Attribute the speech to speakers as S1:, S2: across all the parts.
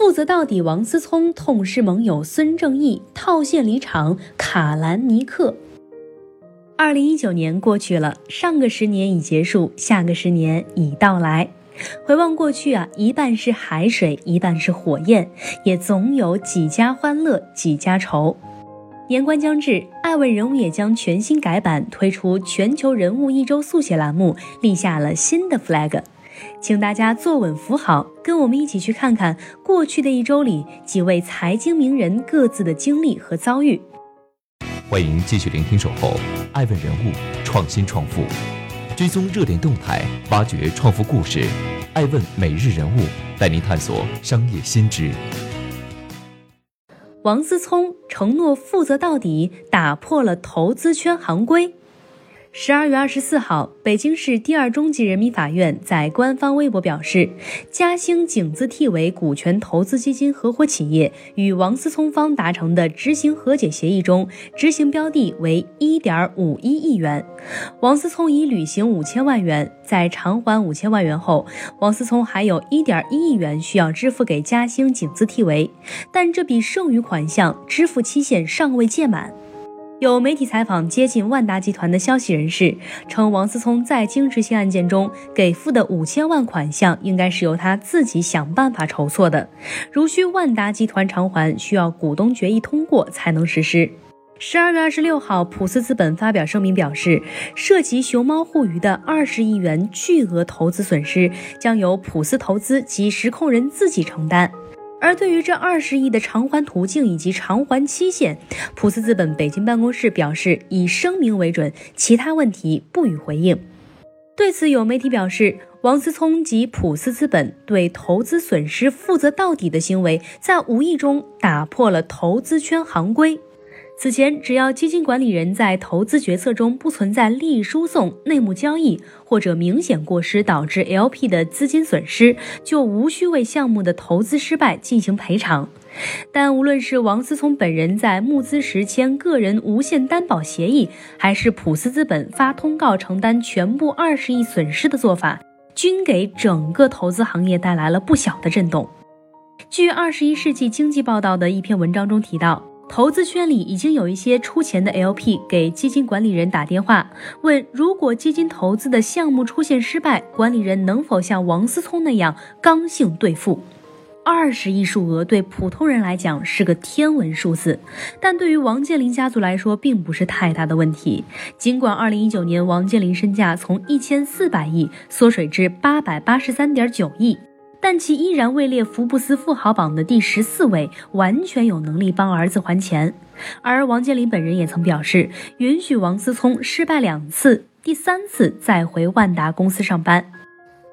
S1: 负责到底，王思聪痛失盟友孙正义，套现离场卡兰尼克。二零一九年过去了，上个十年已结束，下个十年已到来。回望过去啊，一半是海水，一半是火焰，也总有几家欢乐几家愁。年关将至，艾问人物也将全新改版，推出全球人物一周速写栏目，立下了新的 flag。请大家坐稳扶好，跟我们一起去看看过去的一周里几位财经名人各自的经历和遭遇。
S2: 欢迎继续聆听《守候爱问人物创新创富》，追踪热点动态，挖掘创富故事。爱问每日人物带您探索商业新知。
S1: 王思聪承诺负责到底，打破了投资圈行规。十二月二十四号，北京市第二中级人民法院在官方微博表示，嘉兴景字替为股权投资基金合伙企业与王思聪方达成的执行和解协议中，执行标的为一点五一亿元。王思聪已履行五千万元，在偿还五千万元后，王思聪还有一点一亿元需要支付给嘉兴景字替为，但这笔剩余款项支付期限尚未届满。有媒体采访接近万达集团的消息人士称，王思聪在京执行案件中给付的五千万款项，应该是由他自己想办法筹措的。如需万达集团偿还，需要股东决议通过才能实施。十二月二十六号，普思资本发表声明表示，涉及熊猫互娱的二十亿元巨额投资损失，将由普思投资及实控人自己承担。而对于这二十亿的偿还途径以及偿还期限，普思资本北京办公室表示以声明为准，其他问题不予回应。对此，有媒体表示，王思聪及普思资本对投资损失负责到底的行为，在无意中打破了投资圈行规。此前，只要基金管理人在投资决策中不存在利益输送、内幕交易或者明显过失导致 LP 的资金损失，就无需为项目的投资失败进行赔偿。但无论是王思聪本人在募资时签个人无限担保协议，还是普思资本发通告承担全部二十亿损失的做法，均给整个投资行业带来了不小的震动。据《二十一世纪经济报道》的一篇文章中提到。投资圈里已经有一些出钱的 LP 给基金管理人打电话，问如果基金投资的项目出现失败，管理人能否像王思聪那样刚性兑付？二十亿数额对普通人来讲是个天文数字，但对于王健林家族来说并不是太大的问题。尽管二零一九年王健林身价从一千四百亿缩水至八百八十三点九亿。但其依然位列福布斯富豪榜的第十四位，完全有能力帮儿子还钱。而王健林本人也曾表示，允许王思聪失败两次，第三次再回万达公司上班。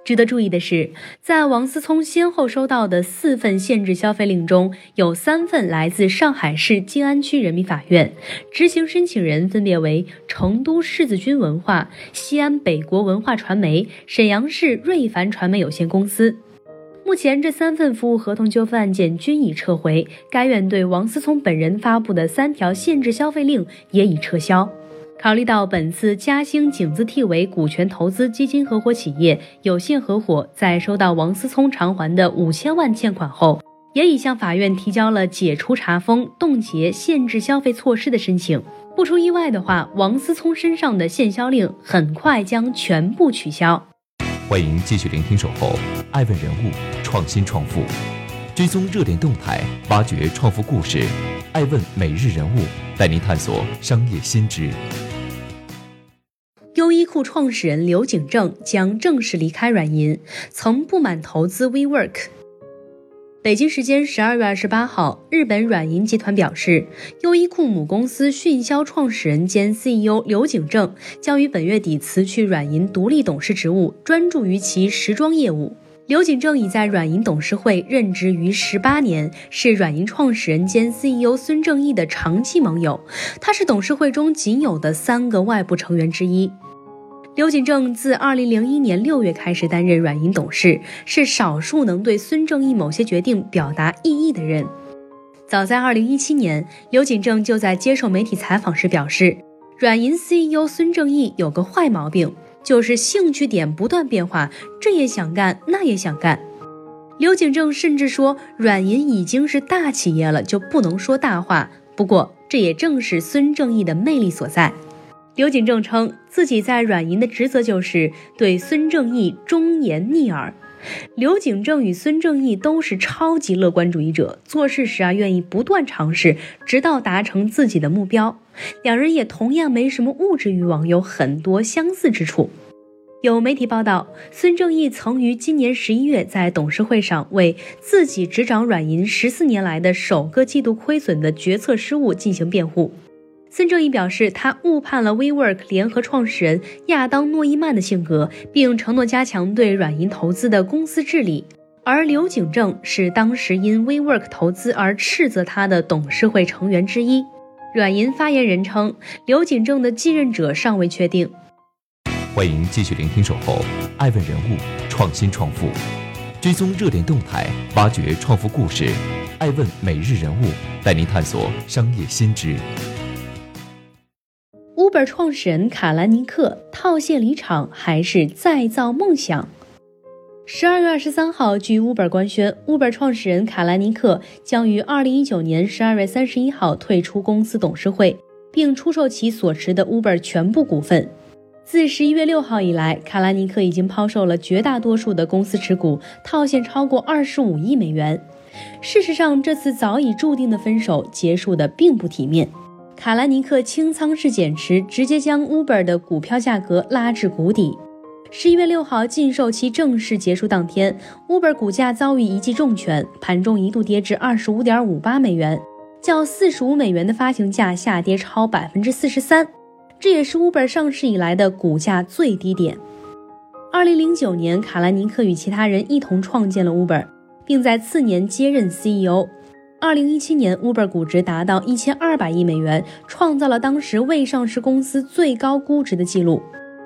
S1: 值得注意的是，在王思聪先后收到的四份限制消费令中，有三份来自上海市静安区人民法院，执行申请人分别为成都世子君文化、西安北国文化传媒、沈阳市瑞凡传媒有限公司。目前，这三份服务合同纠纷案件均已撤回，该院对王思聪本人发布的三条限制消费令也已撤销。考虑到本次嘉兴景字替为股权投资基金合伙企业有限合伙在收到王思聪偿还的五千万欠款后，也已向法院提交了解除查封、冻结限制消费措施的申请。不出意外的话，王思聪身上的限销令很快将全部取消。
S2: 欢迎继续聆听《守候爱问人物创新创富》，追踪热点动态，挖掘创富故事。爱问每日人物带您探索商业新知。
S1: 优衣库创始人刘景正将正式离开软银，曾不满投资 WeWork。北京时间十二月二十八号，日本软银集团表示，优衣库母公司迅销创始人兼 CEO 刘景正将于本月底辞去软银独立董事职务，专注于其时装业务。刘景正已在软银董事会任职逾十八年，是软银创始人兼 CEO 孙正义的长期盟友。他是董事会中仅有的三个外部成员之一。刘景正自2001年6月开始担任软银董事，是少数能对孙正义某些决定表达异议的人。早在2017年，刘景正就在接受媒体采访时表示，软银 CEO 孙正义有个坏毛病。就是兴趣点不断变化，这也想干，那也想干。刘景正甚至说，软银已经是大企业了，就不能说大话。不过，这也正是孙正义的魅力所在。刘景正称自己在软银的职责就是对孙正义忠言逆耳。刘景正与孙正义都是超级乐观主义者，做事时啊愿意不断尝试，直到达成自己的目标。两人也同样没什么物质欲望，有很多相似之处。有媒体报道，孙正义曾于今年十一月在董事会上为自己执掌软银十四年来的首个季度亏损的决策失误进行辩护。孙正义表示，他误判了 WeWork 联合创始人亚当诺伊曼的性格，并承诺加强对软银投资的公司治理。而刘景正是当时因 WeWork 投资而斥责他的董事会成员之一。软银发言人称，刘景正的继任者尚未确定。
S2: 欢迎继续聆听《守候爱问人物创新创富》，追踪热点动态，挖掘创富故事。爱问每日人物带您探索商业新知。
S1: Uber 创始人卡兰尼克套现离场，还是再造梦想？十二月二十三号，据 Uber 官宣，Uber 创始人卡兰尼克将于二零一九年十二月三十一号退出公司董事会，并出售其所持的 Uber 全部股份。自十一月六号以来，卡拉尼克已经抛售了绝大多数的公司持股，套现超过二十五亿美元。事实上，这次早已注定的分手结束的并不体面。卡兰尼克清仓式减持，直接将 Uber 的股票价格拉至谷底。十一月六号禁售期正式结束当天，Uber 股价遭遇一记重拳，盘中一度跌至二十五点五八美元，较四十五美元的发行价下跌超百分之四十三。这也是 Uber 上市以来的股价最低点。二零零九年，卡兰尼克与其他人一同创建了 Uber，并在次年接任 CEO。二零一七年，Uber 估值达到一千二百亿美元，创造了当时未上市公司最高估值的记录。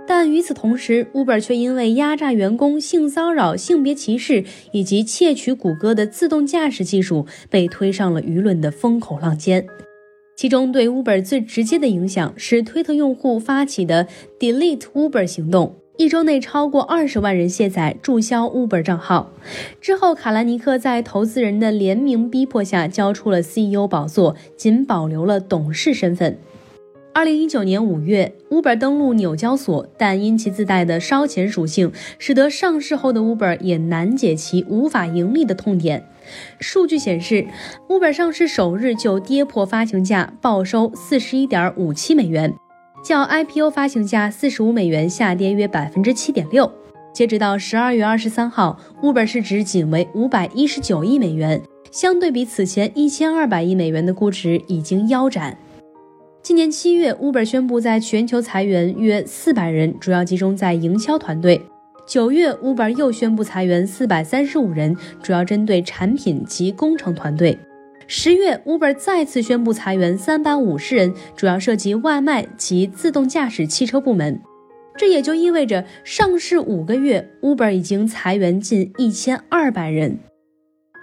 S1: 但与此同时，Uber 却因为压榨员工、性骚扰、性别歧视以及窃取谷歌的自动驾驶技术，被推上了舆论的风口浪尖。其中对 Uber 最直接的影响是推特用户发起的 Delete Uber 行动，一周内超过二十万人卸载注销 Uber 账号。之后，卡兰尼克在投资人的联名逼迫下交出了 CEO 宝座，仅保留了董事身份。二零一九年五月，Uber 登陆纽交所，但因其自带的烧钱属性，使得上市后的 Uber 也难解其无法盈利的痛点。数据显示，Uber 上市首日就跌破发行价，报收四十一点五七美元，较 IPO 发行价四十五美元下跌约百分之七点六。截止到十二月二十三号，Uber 市值仅为五百一十九亿美元，相对比此前一千二百亿美元的估值已经腰斩。今年七月，Uber 宣布在全球裁员约四百人，主要集中在营销团队。九月，Uber 又宣布裁员四百三十五人，主要针对产品及工程团队。十月，Uber 再次宣布裁员三百五十人，主要涉及外卖及自动驾驶汽车部门。这也就意味着，上市五个月，Uber 已经裁员近一千二百人。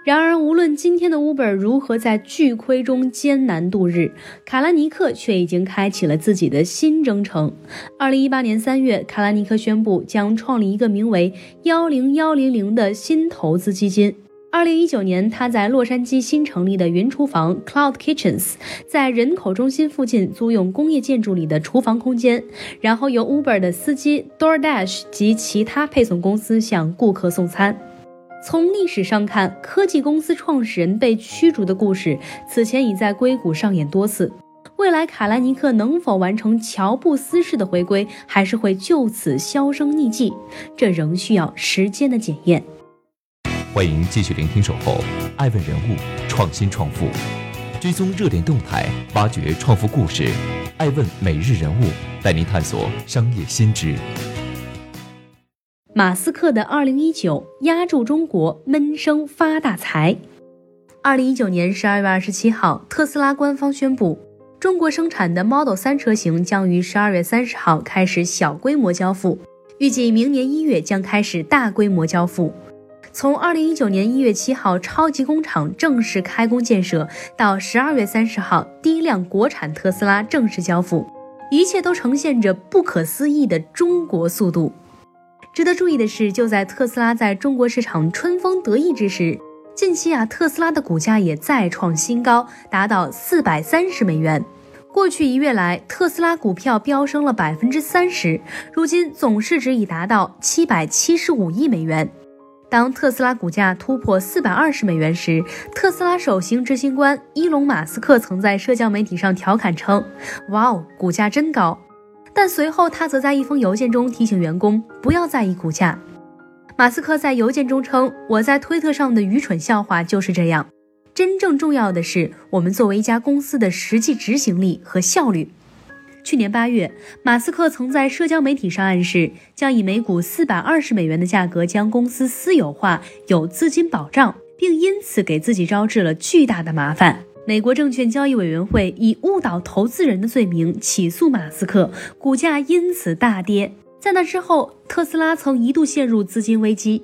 S1: 然而，无论今天的 Uber 如何在巨亏中艰难度日，卡拉尼克却已经开启了自己的新征程。二零一八年三月，卡拉尼克宣布将创立一个名为“幺零幺零零”的新投资基金。二零一九年，他在洛杉矶新成立的云厨房 Cloud Kitchens，在人口中心附近租用工业建筑里的厨房空间，然后由 Uber 的司机 DoorDash 及其他配送公司向顾客送餐。从历史上看，科技公司创始人被驱逐的故事，此前已在硅谷上演多次。未来卡兰尼克能否完成乔布斯式的回归，还是会就此销声匿迹，这仍需要时间的检验。
S2: 欢迎继续聆听《守候爱问人物创新创富》，追踪热点动态，挖掘创富故事。爱问每日人物带您探索商业新知。
S1: 马斯克的二零一九压住中国闷声发大财。二零一九年十二月二十七号，特斯拉官方宣布，中国生产的 Model 三车型将于十二月三十号开始小规模交付，预计明年一月将开始大规模交付。从二零一九年一月七号超级工厂正式开工建设到十二月三十号第一辆国产特斯拉正式交付，一切都呈现着不可思议的中国速度。值得注意的是，就在特斯拉在中国市场春风得意之时。近期啊，特斯拉的股价也再创新高，达到四百三十美元。过去一月来，特斯拉股票飙升了百分之三十，如今总市值已达到七百七十五亿美元。当特斯拉股价突破四百二十美元时，特斯拉首席执行官伊隆·马斯克曾在社交媒体上调侃称：“哇哦，股价真高。”但随后他则在一封邮件中提醒员工不要在意股价。马斯克在邮件中称：“我在推特上的愚蠢笑话就是这样。真正重要的是我们作为一家公司的实际执行力和效率。”去年八月，马斯克曾在社交媒体上暗示，将以每股四百二十美元的价格将公司私有化，有资金保障，并因此给自己招致了巨大的麻烦。美国证券交易委员会以误导投资人的罪名起诉马斯克，股价因此大跌。在那之后，特斯拉曾一度陷入资金危机。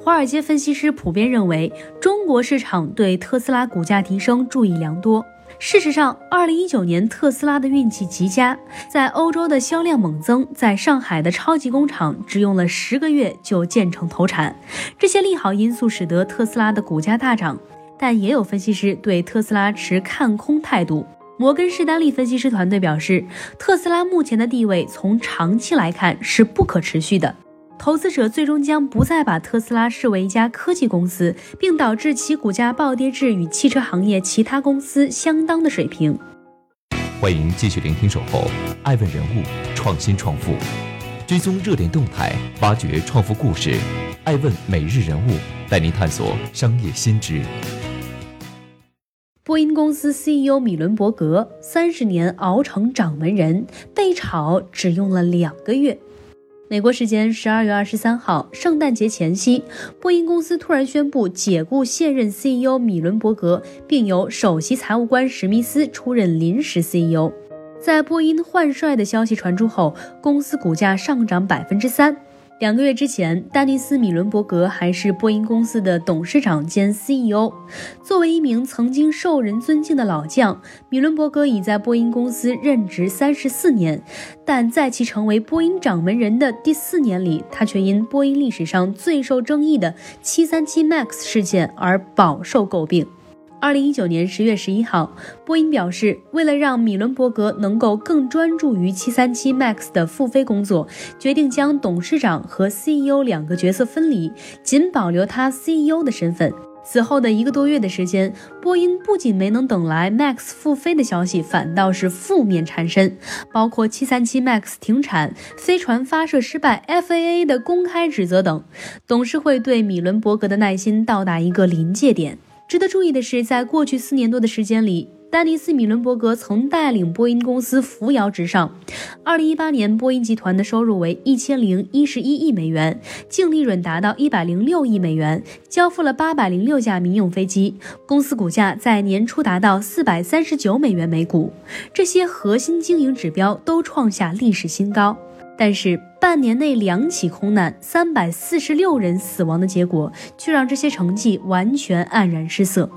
S1: 华尔街分析师普遍认为，中国市场对特斯拉股价提升注意良多。事实上，2019年特斯拉的运气极佳，在欧洲的销量猛增，在上海的超级工厂只用了十个月就建成投产。这些利好因素使得特斯拉的股价大涨，但也有分析师对特斯拉持看空态度。摩根士丹利分析师团队表示，特斯拉目前的地位从长期来看是不可持续的，投资者最终将不再把特斯拉视为一家科技公司，并导致其股价暴跌至与汽车行业其他公司相当的水平。
S2: 欢迎继续聆听《守候爱问人物创新创富》，追踪热点动态，挖掘创富故事。爱问每日人物带您探索商业新知。
S1: 波音公司 CEO 米伦伯格三十年熬成掌门人，被炒只用了两个月。美国时间十二月二十三号，圣诞节前夕，波音公司突然宣布解雇现任 CEO 米伦伯格，并由首席财务官史密斯出任临时 CEO。在波音换帅的消息传出后，公司股价上涨百分之三。两个月之前，丹尼斯·米伦伯格还是波音公司的董事长兼 CEO。作为一名曾经受人尊敬的老将，米伦伯格已在波音公司任职三十四年。但在其成为波音掌门人的第四年里，他却因波音历史上最受争议的737 MAX 事件而饱受诟病。二零一九年十月十一号，波音表示，为了让米伦伯格能够更专注于七三七 MAX 的复飞工作，决定将董事长和 CEO 两个角色分离，仅保留他 CEO 的身份。此后的一个多月的时间，波音不仅没能等来 MAX 复飞的消息，反倒是负面缠身，包括七三七 MAX 停产、飞船发射失败、FAA 的公开指责等。董事会对米伦伯格的耐心到达一个临界点。值得注意的是，在过去四年多的时间里，丹尼斯·米伦伯格曾带领波音公司扶摇直上。二零一八年，波音集团的收入为一千零一十一亿美元，净利润达到一百零六亿美元，交付了八百零六架民用飞机。公司股价在年初达到四百三十九美元每股，这些核心经营指标都创下历史新高。但是，半年内两起空难，三百四十六人死亡的结果，却让这些成绩完全黯然失色。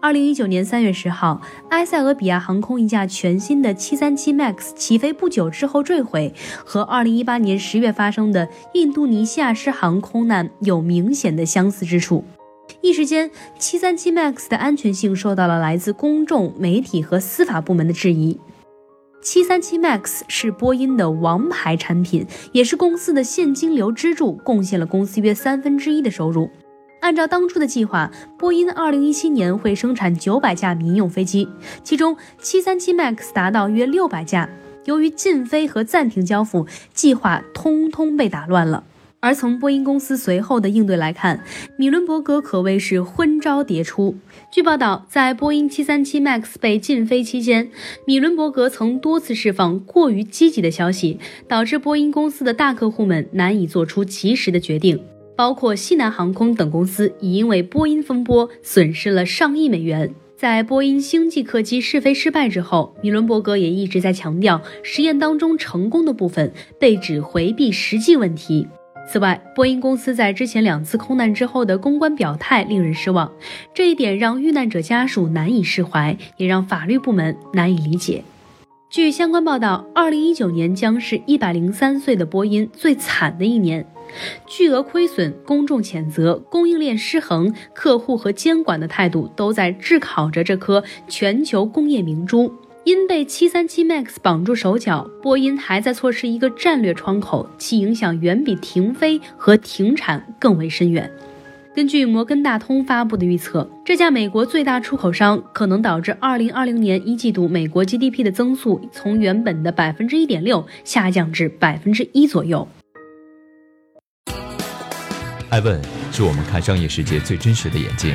S1: 二零一九年三月十号，埃塞俄比亚航空一架全新的七三七 MAX 起飞不久之后坠毁，和二零一八年十月发生的印度尼西亚失航空难有明显的相似之处。一时间，七三七 MAX 的安全性受到了来自公众、媒体和司法部门的质疑。737 MAX 是波音的王牌产品，也是公司的现金流支柱，贡献了公司约三分之一的收入。按照当初的计划，波音2017年会生产900架民用飞机，其中737 MAX 达到约600架。由于禁飞和暂停交付，计划通通被打乱了。而从波音公司随后的应对来看，米伦伯格可谓是昏招迭出。据报道，在波音737 MAX 被禁飞期间，米伦伯格曾多次释放过于积极的消息，导致波音公司的大客户们难以做出及时的决定。包括西南航空等公司已因为波音风波损失了上亿美元。在波音星际客机试飞失败之后，米伦伯格也一直在强调，实验当中成功的部分被指回避实际问题。此外，波音公司在之前两次空难之后的公关表态令人失望，这一点让遇难者家属难以释怀，也让法律部门难以理解。据相关报道，二零一九年将是一百零三岁的波音最惨的一年。巨额亏损、公众谴责、供应链失衡、客户和监管的态度，都在炙烤着这颗全球工业明珠。因被737 MAX 绑住手脚，波音还在错失一个战略窗口，其影响远比停飞和停产更为深远。根据摩根大通发布的预测，这家美国最大出口商可能导致2020年一季度美国 GDP 的增速从原本的百分之一点六下降至百分之一左右。
S2: 艾问是我们看商业世界最真实的眼睛，